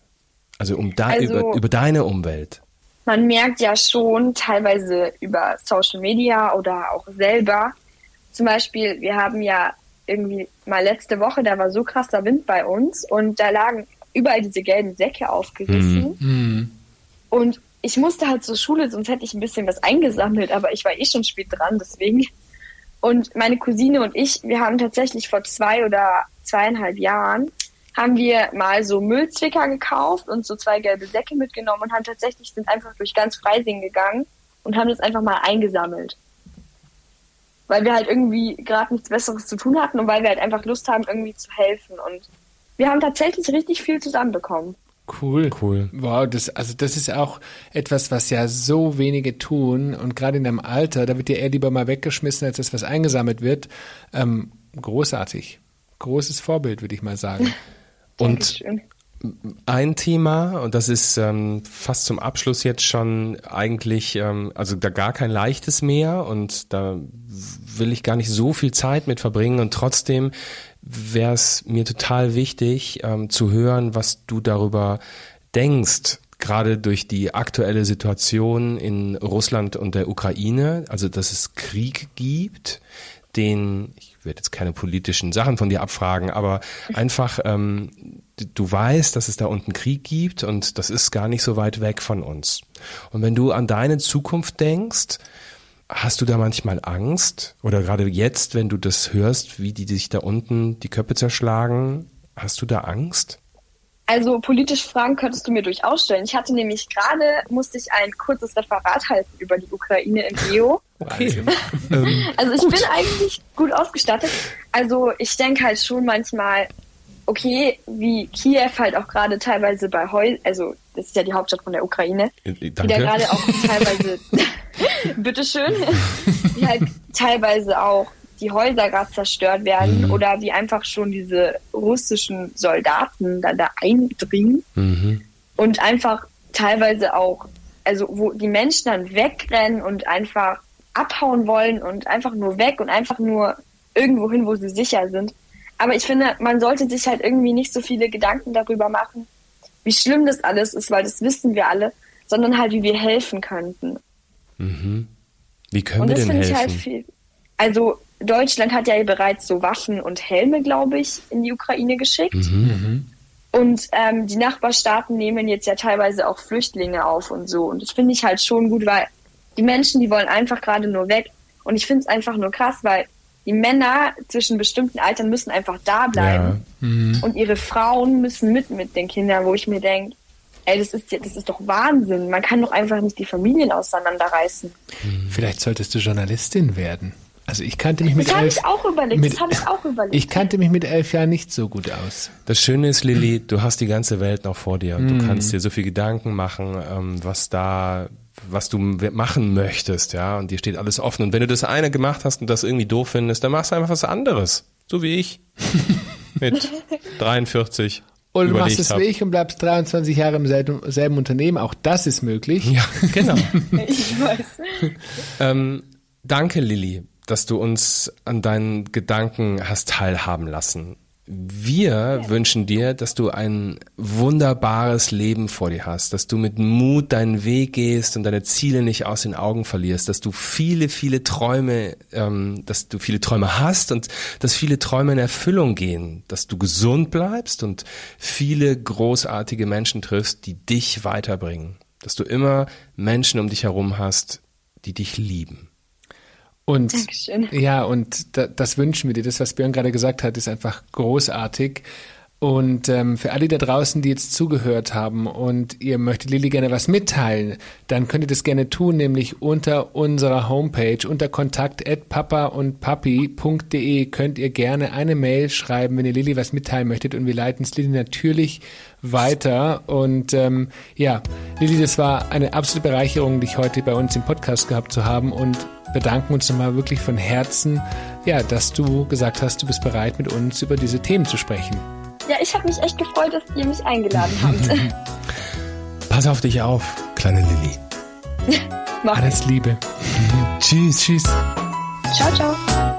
Also um da also, über, über deine Umwelt? Man merkt ja schon teilweise über Social Media oder auch selber. Zum Beispiel, wir haben ja irgendwie mal letzte Woche, da war so krasser Wind bei uns und da lagen überall diese gelben Säcke aufgerissen. Mhm. Und ich musste halt zur Schule, sonst hätte ich ein bisschen was eingesammelt, aber ich war eh schon spät dran, deswegen. Und meine Cousine und ich, wir haben tatsächlich vor zwei oder zweieinhalb Jahren haben wir mal so Müllzwicker gekauft und so zwei gelbe Säcke mitgenommen und haben tatsächlich sind einfach durch ganz Freising gegangen und haben das einfach mal eingesammelt. Weil wir halt irgendwie gerade nichts Besseres zu tun hatten und weil wir halt einfach Lust haben, irgendwie zu helfen. Und wir haben tatsächlich richtig viel zusammenbekommen. Cool. Cool. Wow, das, also das ist auch etwas, was ja so wenige tun und gerade in deinem Alter, da wird dir eher lieber mal weggeschmissen, als das, was eingesammelt wird. Ähm, großartig. Großes Vorbild, würde ich mal sagen. Und ein Thema, und das ist ähm, fast zum Abschluss jetzt schon eigentlich, ähm, also da gar kein leichtes mehr und da will ich gar nicht so viel Zeit mit verbringen und trotzdem wäre es mir total wichtig ähm, zu hören, was du darüber denkst, gerade durch die aktuelle Situation in Russland und der Ukraine, also dass es Krieg gibt, den, ich werde jetzt keine politischen Sachen von dir abfragen, aber einfach, ähm, du weißt, dass es da unten Krieg gibt und das ist gar nicht so weit weg von uns. Und wenn du an deine Zukunft denkst, hast du da manchmal Angst? Oder gerade jetzt, wenn du das hörst, wie die sich da unten die Köpfe zerschlagen, hast du da Angst? Also politische Fragen könntest du mir durchaus stellen. Ich hatte nämlich gerade, musste ich ein kurzes Referat halten über die Ukraine im EO. Okay. Ähm, also ich gut. bin eigentlich gut ausgestattet. Also ich denke halt schon manchmal, okay, wie Kiew halt auch gerade teilweise bei Heu, also das ist ja die Hauptstadt von der Ukraine, Danke. die da gerade auch teilweise, bitteschön, die halt teilweise auch die Häuser gerade zerstört werden mhm. oder wie einfach schon diese russischen Soldaten dann da eindringen mhm. und einfach teilweise auch, also wo die Menschen dann wegrennen und einfach abhauen wollen und einfach nur weg und einfach nur irgendwo hin, wo sie sicher sind. Aber ich finde, man sollte sich halt irgendwie nicht so viele Gedanken darüber machen, wie schlimm das alles ist, weil das wissen wir alle, sondern halt, wie wir helfen könnten. Mhm. Wie können und wir das denn finde ich helfen? halt viel. Also Deutschland hat ja bereits so Waffen und Helme, glaube ich, in die Ukraine geschickt. Mhm. Und ähm, die Nachbarstaaten nehmen jetzt ja teilweise auch Flüchtlinge auf und so. Und das finde ich halt schon gut, weil die Menschen, die wollen einfach gerade nur weg. Und ich finde es einfach nur krass, weil die Männer zwischen bestimmten Altern müssen einfach da bleiben. Und ihre Frauen müssen mit mit den Kindern, wo ich mir denke, ey, das ist, ja- das ist doch Wahnsinn. Man kann doch einfach nicht die Familien auseinanderreißen. Vielleicht solltest du Journalistin werden. Also ich kannte mich mit Das habe elf, ich auch überlegt. mit- das habe ich auch überlegt. ich kannte mich mit elf Jahren nicht so gut aus. Das Schöne ist, Lilly, du hast die ganze Welt noch vor dir und du kannst dir so viel Gedanken machen, ähm, was da, was du machen möchtest, ja, und dir steht alles offen. Und wenn du das eine gemacht hast und das irgendwie doof findest, dann machst du einfach was anderes. So wie ich. Mit 43. Oder du machst es hab. wie ich und bleibst 23 Jahre im selben, selben Unternehmen. Auch das ist möglich. Ja, genau. ich weiß. ähm, danke, Lilly, dass du uns an deinen Gedanken hast teilhaben lassen. Wir wünschen dir, dass du ein wunderbares Leben vor dir hast, dass du mit Mut deinen Weg gehst und deine Ziele nicht aus den Augen verlierst, dass du viele, viele Träume, ähm, dass du viele Träume hast und dass viele Träume in Erfüllung gehen, dass du gesund bleibst und viele großartige Menschen triffst, die dich weiterbringen, dass du immer Menschen um dich herum hast, die dich lieben. Und Dankeschön. ja, und da, das wünschen wir dir. Das, was Björn gerade gesagt hat, ist einfach großartig. Und ähm, für alle da draußen, die jetzt zugehört haben und ihr möchtet Lilly gerne was mitteilen, dann könnt ihr das gerne tun, nämlich unter unserer Homepage, unter kontakt at papa und papi.de könnt ihr gerne eine Mail schreiben, wenn ihr Lilly was mitteilen möchtet und wir leiten es Lilly natürlich weiter. Und ähm, ja, Lilly, das war eine absolute Bereicherung, dich heute bei uns im Podcast gehabt zu haben und bedanken uns nochmal wirklich von Herzen, ja, dass du gesagt hast, du bist bereit, mit uns über diese Themen zu sprechen. Ja, ich habe mich echt gefreut, dass ihr mich eingeladen habt. Pass auf dich auf, kleine Lilly. Mach Alles Liebe. Tschüss. Tschüss. Ciao, ciao.